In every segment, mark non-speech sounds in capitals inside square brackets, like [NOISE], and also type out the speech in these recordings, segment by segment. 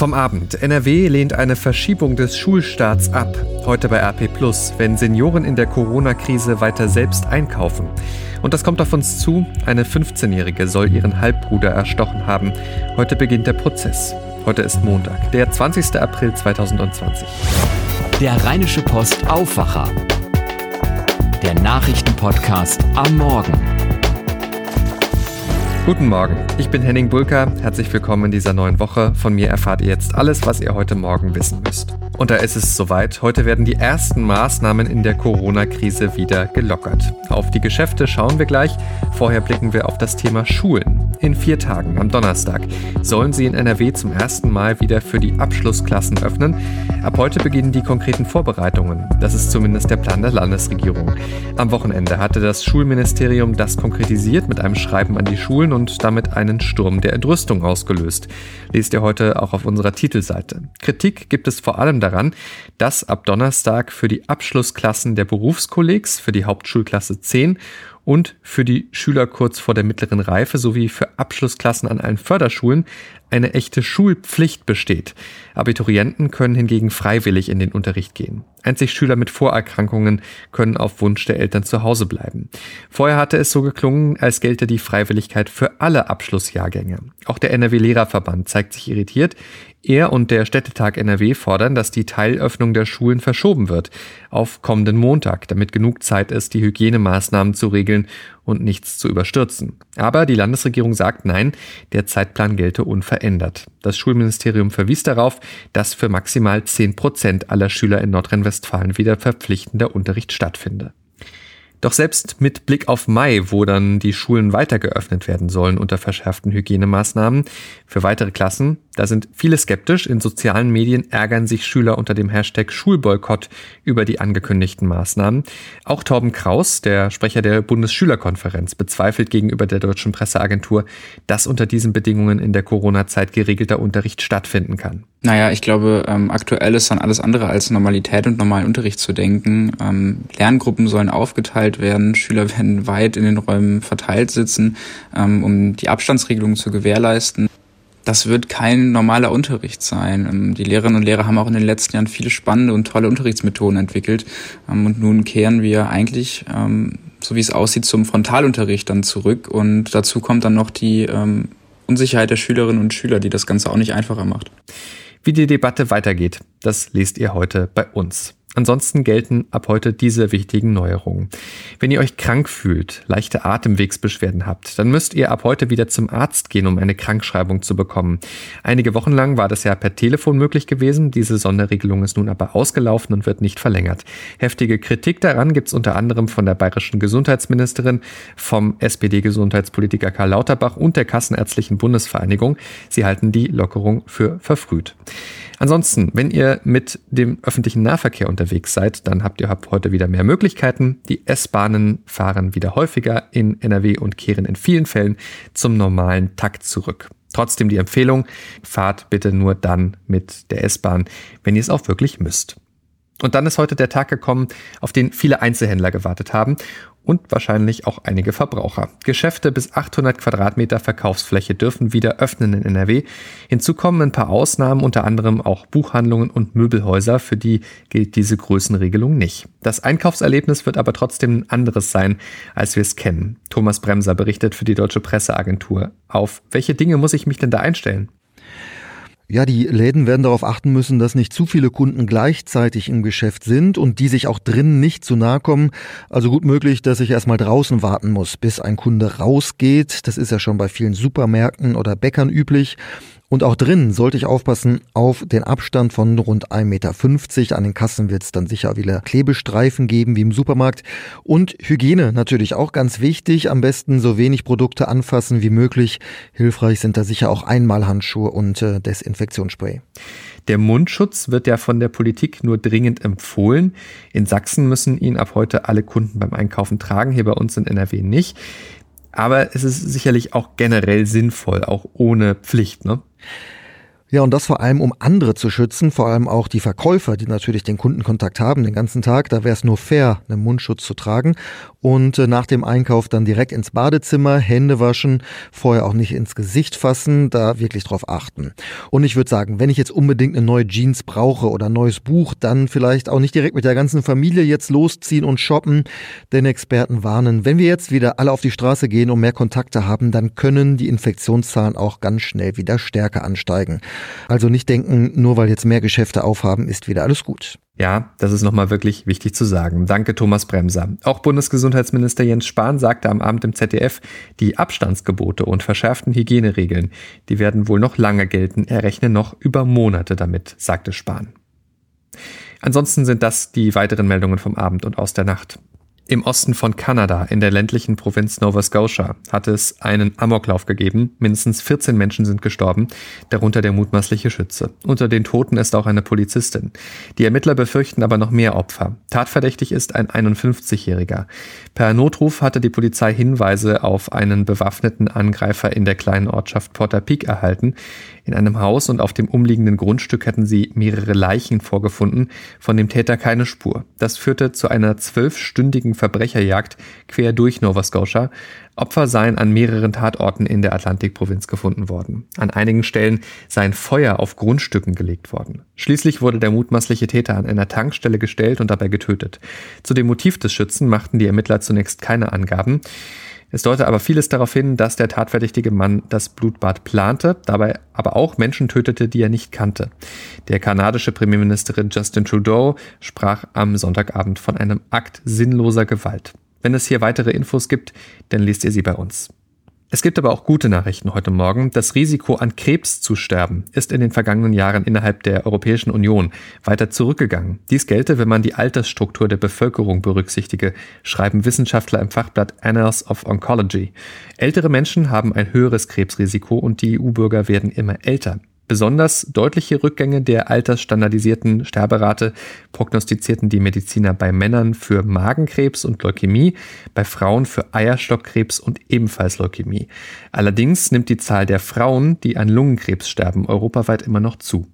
Vom Abend. NRW lehnt eine Verschiebung des Schulstarts ab. Heute bei RP Plus, wenn Senioren in der Corona-Krise weiter selbst einkaufen. Und das kommt auf uns zu. Eine 15-Jährige soll ihren Halbbruder erstochen haben. Heute beginnt der Prozess. Heute ist Montag, der 20. April 2020. Der Rheinische Post Aufwacher. Der Nachrichtenpodcast am Morgen. Guten Morgen, ich bin Henning Bulka. Herzlich willkommen in dieser neuen Woche. Von mir erfahrt ihr jetzt alles, was ihr heute Morgen wissen müsst. Und da ist es soweit. Heute werden die ersten Maßnahmen in der Corona-Krise wieder gelockert. Auf die Geschäfte schauen wir gleich. Vorher blicken wir auf das Thema Schulen. In vier Tagen, am Donnerstag, sollen sie in NRW zum ersten Mal wieder für die Abschlussklassen öffnen. Ab heute beginnen die konkreten Vorbereitungen. Das ist zumindest der Plan der Landesregierung. Am Wochenende hatte das Schulministerium das konkretisiert mit einem Schreiben an die Schulen und damit einen Sturm der Entrüstung ausgelöst. Lest ihr heute auch auf unserer Titelseite. Kritik gibt es vor allem daran, dass ab Donnerstag für die Abschlussklassen der Berufskollegs, für die Hauptschulklasse 10 und für die Schüler kurz vor der mittleren Reife sowie für Abschlussklassen an allen Förderschulen eine echte Schulpflicht besteht. Abiturienten können hingegen freiwillig in den Unterricht gehen. Einzig Schüler mit Vorerkrankungen können auf Wunsch der Eltern zu Hause bleiben. Vorher hatte es so geklungen, als gelte die Freiwilligkeit für alle Abschlussjahrgänge. Auch der NRW-Lehrerverband zeigt sich irritiert. Er und der Städtetag NRW fordern, dass die Teilöffnung der Schulen verschoben wird auf kommenden Montag, damit genug Zeit ist, die Hygienemaßnahmen zu regeln und nichts zu überstürzen. Aber die Landesregierung sagt nein, der Zeitplan gelte unverändert. Das Schulministerium verwies darauf, dass für maximal 10 Prozent aller Schüler in Nordrhein-Westfalen wieder verpflichtender Unterricht stattfinde. Doch selbst mit Blick auf Mai, wo dann die Schulen weiter geöffnet werden sollen unter verschärften Hygienemaßnahmen für weitere Klassen, da sind viele skeptisch. In sozialen Medien ärgern sich Schüler unter dem Hashtag Schulboykott über die angekündigten Maßnahmen. Auch Torben Kraus, der Sprecher der Bundesschülerkonferenz, bezweifelt gegenüber der deutschen Presseagentur, dass unter diesen Bedingungen in der Corona-Zeit geregelter Unterricht stattfinden kann. Naja, ich glaube, ähm, aktuell ist dann alles andere als Normalität und normalen Unterricht zu denken. Ähm, Lerngruppen sollen aufgeteilt werden, Schüler [LAUGHS] werden weit in den Räumen verteilt sitzen, ähm, um die Abstandsregelungen zu gewährleisten das wird kein normaler Unterricht sein. Ähm, die Lehrerinnen und Lehrer haben auch in den letzten Jahren viele spannende und tolle Unterrichtsmethoden entwickelt. Ähm, und nun kehren wir eigentlich, ähm, so wie es aussieht, zum Frontalunterricht dann zurück. Und dazu kommt dann noch die Unsicherheit der Schülerinnen und Schüler, die das Ganze auch nicht einfacher macht. Wie die Debatte weitergeht, das lest ihr heute bei uns. Ansonsten gelten ab heute diese wichtigen Neuerungen. Wenn ihr euch krank fühlt, leichte Atemwegsbeschwerden habt, dann müsst ihr ab heute wieder zum Arzt gehen, um eine Krankschreibung zu bekommen. Einige Wochen lang war das ja per Telefon möglich gewesen. Diese Sonderregelung ist nun aber ausgelaufen und wird nicht verlängert. Heftige Kritik daran gibt's unter anderem von der bayerischen Gesundheitsministerin, vom SPD-Gesundheitspolitiker Karl Lauterbach und der Kassenärztlichen Bundesvereinigung. Sie halten die Lockerung für verfrüht. Ansonsten, wenn ihr mit dem öffentlichen Nahverkehr unterwegs seid, dann habt ihr ab heute wieder mehr Möglichkeiten. Die S-Bahnen fahren wieder häufiger in NRW und kehren in vielen Fällen zum normalen Takt zurück. Trotzdem die Empfehlung, fahrt bitte nur dann mit der S-Bahn, wenn ihr es auch wirklich müsst. Und dann ist heute der Tag gekommen, auf den viele Einzelhändler gewartet haben und wahrscheinlich auch einige Verbraucher. Geschäfte bis 800 Quadratmeter Verkaufsfläche dürfen wieder öffnen in NRW. Hinzu kommen ein paar Ausnahmen, unter anderem auch Buchhandlungen und Möbelhäuser, für die gilt diese Größenregelung nicht. Das Einkaufserlebnis wird aber trotzdem ein anderes sein, als wir es kennen. Thomas Bremser berichtet für die Deutsche Presseagentur. Auf welche Dinge muss ich mich denn da einstellen? Ja, die Läden werden darauf achten müssen, dass nicht zu viele Kunden gleichzeitig im Geschäft sind und die sich auch drinnen nicht zu nahe kommen. Also gut möglich, dass ich erstmal draußen warten muss, bis ein Kunde rausgeht. Das ist ja schon bei vielen Supermärkten oder Bäckern üblich. Und auch drinnen sollte ich aufpassen auf den Abstand von rund 1,50 Meter. An den Kassen wird es dann sicher wieder Klebestreifen geben wie im Supermarkt. Und Hygiene natürlich auch ganz wichtig. Am besten so wenig Produkte anfassen wie möglich. Hilfreich sind da sicher auch Einmalhandschuhe und äh, Desinfektionsspray. Der Mundschutz wird ja von der Politik nur dringend empfohlen. In Sachsen müssen ihn ab heute alle Kunden beim Einkaufen tragen, hier bei uns in NRW nicht. Aber es ist sicherlich auch generell sinnvoll, auch ohne Pflicht, ne? Ja, und das vor allem, um andere zu schützen, vor allem auch die Verkäufer, die natürlich den Kundenkontakt haben den ganzen Tag. Da wäre es nur fair, einen Mundschutz zu tragen. Und äh, nach dem Einkauf dann direkt ins Badezimmer, Hände waschen, vorher auch nicht ins Gesicht fassen, da wirklich drauf achten. Und ich würde sagen, wenn ich jetzt unbedingt eine neue Jeans brauche oder ein neues Buch, dann vielleicht auch nicht direkt mit der ganzen Familie jetzt losziehen und shoppen. Denn Experten warnen, wenn wir jetzt wieder alle auf die Straße gehen und mehr Kontakte haben, dann können die Infektionszahlen auch ganz schnell wieder stärker ansteigen. Also nicht denken, nur weil jetzt mehr Geschäfte aufhaben, ist wieder alles gut. Ja, das ist nochmal wirklich wichtig zu sagen. Danke, Thomas Bremser. Auch Bundesgesundheitsminister Jens Spahn sagte am Abend im ZDF, die Abstandsgebote und verschärften Hygieneregeln, die werden wohl noch lange gelten. Er rechne noch über Monate damit, sagte Spahn. Ansonsten sind das die weiteren Meldungen vom Abend und aus der Nacht. Im Osten von Kanada, in der ländlichen Provinz Nova Scotia, hat es einen Amoklauf gegeben. Mindestens 14 Menschen sind gestorben, darunter der mutmaßliche Schütze. Unter den Toten ist auch eine Polizistin. Die Ermittler befürchten aber noch mehr Opfer. Tatverdächtig ist ein 51-Jähriger. Per Notruf hatte die Polizei Hinweise auf einen bewaffneten Angreifer in der kleinen Ortschaft Porter Peak erhalten. In einem Haus und auf dem umliegenden Grundstück hatten sie mehrere Leichen vorgefunden, von dem Täter keine Spur. Das führte zu einer zwölfstündigen Verbrecherjagd quer durch Nova Scotia. Opfer seien an mehreren Tatorten in der Atlantikprovinz gefunden worden. An einigen Stellen seien Feuer auf Grundstücken gelegt worden. Schließlich wurde der mutmaßliche Täter an einer Tankstelle gestellt und dabei getötet. Zu dem Motiv des Schützen machten die Ermittler zunächst keine Angaben. Es deute aber vieles darauf hin, dass der tatverdächtige Mann das Blutbad plante, dabei aber auch Menschen tötete, die er nicht kannte. Der kanadische Premierministerin Justin Trudeau sprach am Sonntagabend von einem Akt sinnloser Gewalt. Wenn es hier weitere Infos gibt, dann lest ihr sie bei uns. Es gibt aber auch gute Nachrichten heute Morgen. Das Risiko an Krebs zu sterben ist in den vergangenen Jahren innerhalb der Europäischen Union weiter zurückgegangen. Dies gelte, wenn man die Altersstruktur der Bevölkerung berücksichtige, schreiben Wissenschaftler im Fachblatt Annals of Oncology. Ältere Menschen haben ein höheres Krebsrisiko und die EU-Bürger werden immer älter. Besonders deutliche Rückgänge der altersstandardisierten Sterberate prognostizierten die Mediziner bei Männern für Magenkrebs und Leukämie, bei Frauen für Eierstockkrebs und ebenfalls Leukämie. Allerdings nimmt die Zahl der Frauen, die an Lungenkrebs sterben, europaweit immer noch zu.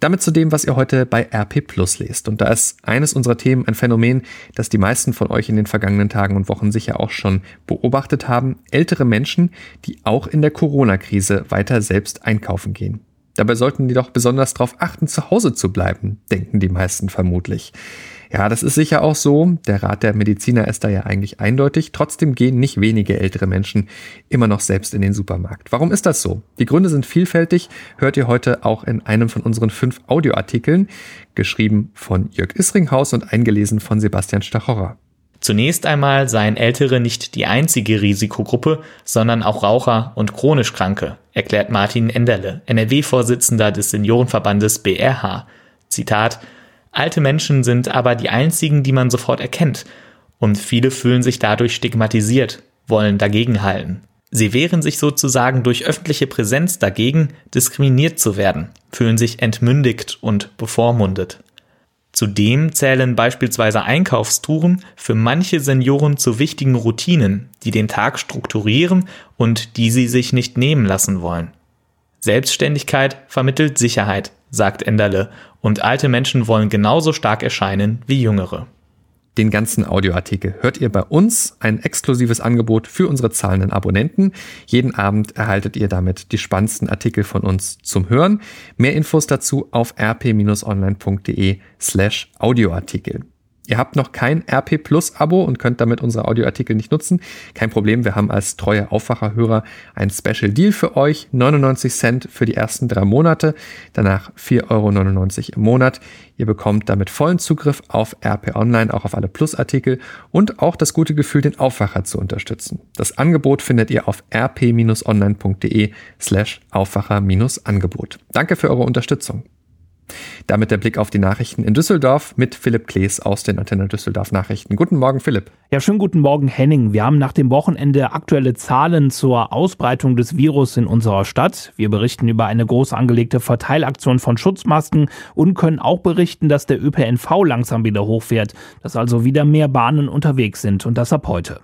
Damit zu dem, was ihr heute bei RP Plus lest. Und da ist eines unserer Themen ein Phänomen, das die meisten von euch in den vergangenen Tagen und Wochen sicher auch schon beobachtet haben. Ältere Menschen, die auch in der Corona-Krise weiter selbst einkaufen gehen. Dabei sollten die doch besonders darauf achten, zu Hause zu bleiben, denken die meisten vermutlich. Ja, das ist sicher auch so. Der Rat der Mediziner ist da ja eigentlich eindeutig. Trotzdem gehen nicht wenige ältere Menschen immer noch selbst in den Supermarkt. Warum ist das so? Die Gründe sind vielfältig. Hört ihr heute auch in einem von unseren fünf Audioartikeln, geschrieben von Jörg Isringhaus und eingelesen von Sebastian Stachorra. Zunächst einmal seien Ältere nicht die einzige Risikogruppe, sondern auch Raucher und chronisch Kranke, erklärt Martin Enderle, NRW-Vorsitzender des Seniorenverbandes BRH. Zitat Alte Menschen sind aber die einzigen, die man sofort erkennt, und viele fühlen sich dadurch stigmatisiert, wollen dagegenhalten. Sie wehren sich sozusagen durch öffentliche Präsenz dagegen, diskriminiert zu werden, fühlen sich entmündigt und bevormundet. Zudem zählen beispielsweise Einkaufstouren für manche Senioren zu wichtigen Routinen, die den Tag strukturieren und die sie sich nicht nehmen lassen wollen. Selbstständigkeit vermittelt Sicherheit, sagt Enderle, und alte Menschen wollen genauso stark erscheinen wie jüngere. Den ganzen Audioartikel hört ihr bei uns, ein exklusives Angebot für unsere zahlenden Abonnenten. Jeden Abend erhaltet ihr damit die spannendsten Artikel von uns zum Hören. Mehr Infos dazu auf rp-online.de slash Audioartikel. Ihr habt noch kein RP Plus Abo und könnt damit unsere Audioartikel nicht nutzen. Kein Problem, wir haben als treue Aufwacherhörer ein Special Deal für euch. 99 Cent für die ersten drei Monate, danach 4,99 Euro im Monat. Ihr bekommt damit vollen Zugriff auf RP Online, auch auf alle Plus-Artikel und auch das gute Gefühl, den Aufwacher zu unterstützen. Das Angebot findet ihr auf rp-online.de slash Aufwacher-Angebot. Danke für eure Unterstützung. Damit der Blick auf die Nachrichten in Düsseldorf mit Philipp Klees aus den Antenne Düsseldorf Nachrichten. Guten Morgen, Philipp. Ja, schönen guten Morgen, Henning. Wir haben nach dem Wochenende aktuelle Zahlen zur Ausbreitung des Virus in unserer Stadt. Wir berichten über eine groß angelegte Verteilaktion von Schutzmasken und können auch berichten, dass der ÖPNV langsam wieder hochfährt, dass also wieder mehr Bahnen unterwegs sind und das ab heute.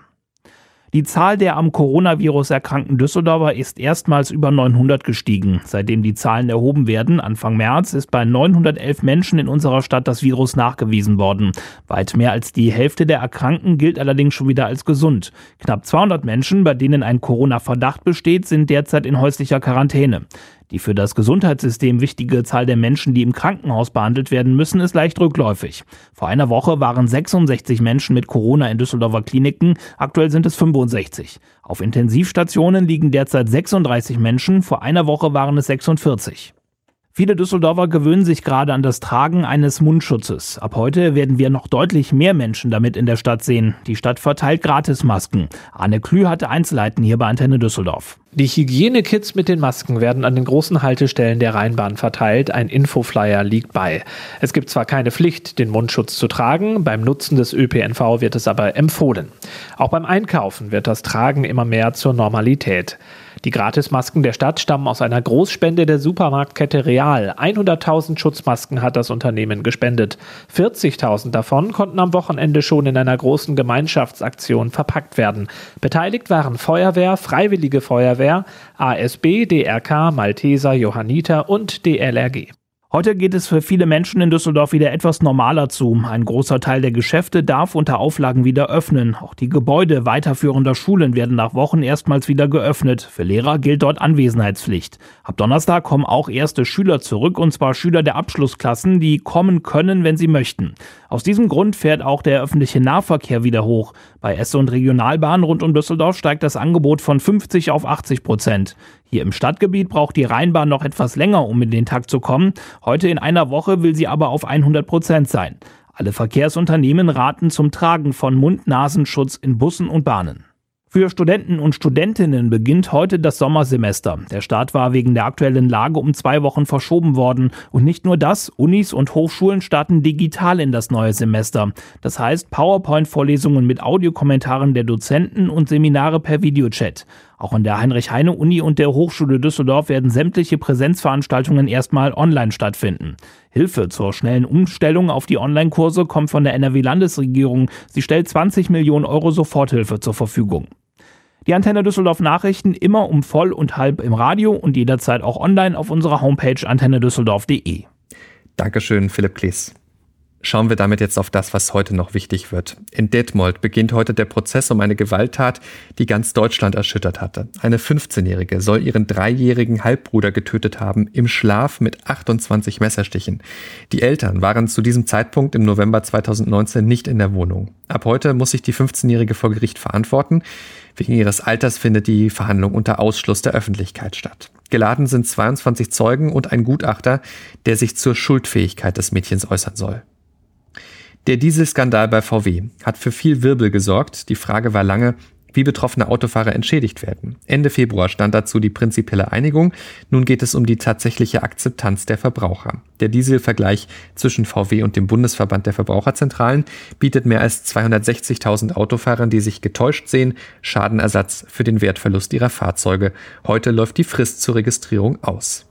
Die Zahl der am Coronavirus erkrankten Düsseldorfer ist erstmals über 900 gestiegen. Seitdem die Zahlen erhoben werden, Anfang März, ist bei 911 Menschen in unserer Stadt das Virus nachgewiesen worden. Weit mehr als die Hälfte der Erkrankten gilt allerdings schon wieder als gesund. Knapp 200 Menschen, bei denen ein Corona-Verdacht besteht, sind derzeit in häuslicher Quarantäne. Die für das Gesundheitssystem wichtige Zahl der Menschen, die im Krankenhaus behandelt werden müssen, ist leicht rückläufig. Vor einer Woche waren 66 Menschen mit Corona in Düsseldorfer Kliniken, aktuell sind es 65. Auf Intensivstationen liegen derzeit 36 Menschen, vor einer Woche waren es 46. Viele Düsseldorfer gewöhnen sich gerade an das Tragen eines Mundschutzes. Ab heute werden wir noch deutlich mehr Menschen damit in der Stadt sehen. Die Stadt verteilt Gratismasken. Arne Klü hatte Einzelheiten hier bei Antenne Düsseldorf. Die Hygienekits mit den Masken werden an den großen Haltestellen der Rheinbahn verteilt. Ein Infoflyer liegt bei. Es gibt zwar keine Pflicht, den Mundschutz zu tragen, beim Nutzen des ÖPNV wird es aber empfohlen. Auch beim Einkaufen wird das Tragen immer mehr zur Normalität. Die Gratismasken der Stadt stammen aus einer Großspende der Supermarktkette Real. 100.000 Schutzmasken hat das Unternehmen gespendet. 40.000 davon konnten am Wochenende schon in einer großen Gemeinschaftsaktion verpackt werden. Beteiligt waren Feuerwehr, Freiwillige Feuerwehr, ASB, DRK, Malteser, Johanniter und DLRG. Heute geht es für viele Menschen in Düsseldorf wieder etwas normaler zu. Ein großer Teil der Geschäfte darf unter Auflagen wieder öffnen. Auch die Gebäude weiterführender Schulen werden nach Wochen erstmals wieder geöffnet. Für Lehrer gilt dort Anwesenheitspflicht. Ab Donnerstag kommen auch erste Schüler zurück, und zwar Schüler der Abschlussklassen, die kommen können, wenn sie möchten. Aus diesem Grund fährt auch der öffentliche Nahverkehr wieder hoch. Bei Esse und Regionalbahnen rund um Düsseldorf steigt das Angebot von 50 auf 80 Prozent. Hier im Stadtgebiet braucht die Rheinbahn noch etwas länger, um in den Takt zu kommen. Heute in einer Woche will sie aber auf 100 Prozent sein. Alle Verkehrsunternehmen raten zum Tragen von Mund-Nasenschutz in Bussen und Bahnen. Für Studenten und Studentinnen beginnt heute das Sommersemester. Der Start war wegen der aktuellen Lage um zwei Wochen verschoben worden. Und nicht nur das, Unis und Hochschulen starten digital in das neue Semester. Das heißt PowerPoint-Vorlesungen mit Audiokommentaren der Dozenten und Seminare per Videochat. Auch an der Heinrich-Heine-Uni und der Hochschule Düsseldorf werden sämtliche Präsenzveranstaltungen erstmal online stattfinden. Hilfe zur schnellen Umstellung auf die Online-Kurse kommt von der NRW-Landesregierung. Sie stellt 20 Millionen Euro Soforthilfe zur Verfügung. Die Antenne Düsseldorf Nachrichten immer um voll und halb im Radio und jederzeit auch online auf unserer Homepage antennedüsseldorf.de. Dankeschön, Philipp Klees. Schauen wir damit jetzt auf das, was heute noch wichtig wird. In Detmold beginnt heute der Prozess um eine Gewalttat, die ganz Deutschland erschüttert hatte. Eine 15-Jährige soll ihren dreijährigen Halbbruder getötet haben, im Schlaf mit 28 Messerstichen. Die Eltern waren zu diesem Zeitpunkt im November 2019 nicht in der Wohnung. Ab heute muss sich die 15-Jährige vor Gericht verantworten. Wegen ihres Alters findet die Verhandlung unter Ausschluss der Öffentlichkeit statt. Geladen sind 22 Zeugen und ein Gutachter, der sich zur Schuldfähigkeit des Mädchens äußern soll. Der Dieselskandal bei VW hat für viel Wirbel gesorgt. Die Frage war lange, wie betroffene Autofahrer entschädigt werden. Ende Februar stand dazu die prinzipielle Einigung. Nun geht es um die tatsächliche Akzeptanz der Verbraucher. Der Dieselvergleich zwischen VW und dem Bundesverband der Verbraucherzentralen bietet mehr als 260.000 Autofahrern, die sich getäuscht sehen, Schadenersatz für den Wertverlust ihrer Fahrzeuge. Heute läuft die Frist zur Registrierung aus.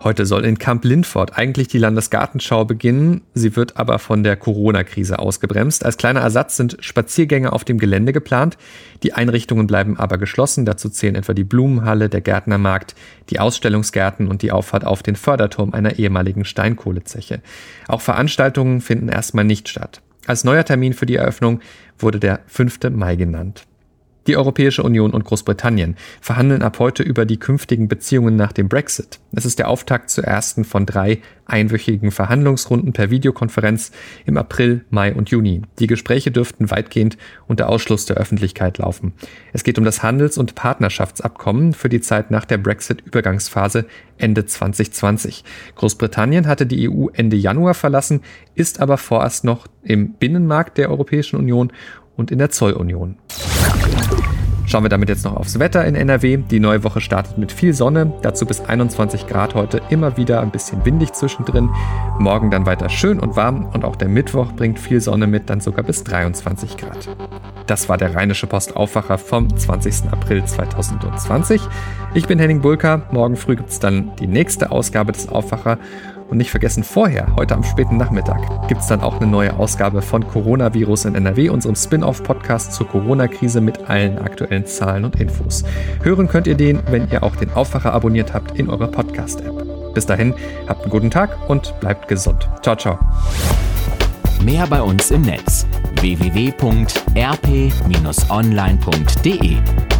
Heute soll in Camp Lindfort eigentlich die Landesgartenschau beginnen. Sie wird aber von der Corona-Krise ausgebremst. Als kleiner Ersatz sind Spaziergänge auf dem Gelände geplant. Die Einrichtungen bleiben aber geschlossen. Dazu zählen etwa die Blumenhalle, der Gärtnermarkt, die Ausstellungsgärten und die Auffahrt auf den Förderturm einer ehemaligen Steinkohlezeche. Auch Veranstaltungen finden erstmal nicht statt. Als neuer Termin für die Eröffnung wurde der 5. Mai genannt. Die Europäische Union und Großbritannien verhandeln ab heute über die künftigen Beziehungen nach dem Brexit. Es ist der Auftakt zur ersten von drei einwöchigen Verhandlungsrunden per Videokonferenz im April, Mai und Juni. Die Gespräche dürften weitgehend unter Ausschluss der Öffentlichkeit laufen. Es geht um das Handels- und Partnerschaftsabkommen für die Zeit nach der Brexit-Übergangsphase Ende 2020. Großbritannien hatte die EU Ende Januar verlassen, ist aber vorerst noch im Binnenmarkt der Europäischen Union und in der Zollunion. Schauen wir damit jetzt noch aufs Wetter in NRW. Die neue Woche startet mit viel Sonne, dazu bis 21 Grad heute, immer wieder ein bisschen windig zwischendrin. Morgen dann weiter schön und warm und auch der Mittwoch bringt viel Sonne mit, dann sogar bis 23 Grad. Das war der Rheinische Post Aufwacher vom 20. April 2020. Ich bin Henning Bulka, morgen früh gibt es dann die nächste Ausgabe des Aufwacher Und nicht vergessen, vorher, heute am späten Nachmittag, gibt es dann auch eine neue Ausgabe von Coronavirus in NRW, unserem Spin-off-Podcast zur Corona-Krise mit allen aktuellen Zahlen und Infos. Hören könnt ihr den, wenn ihr auch den Aufwacher abonniert habt in eurer Podcast-App. Bis dahin, habt einen guten Tag und bleibt gesund. Ciao, ciao. Mehr bei uns im Netz www.rp-online.de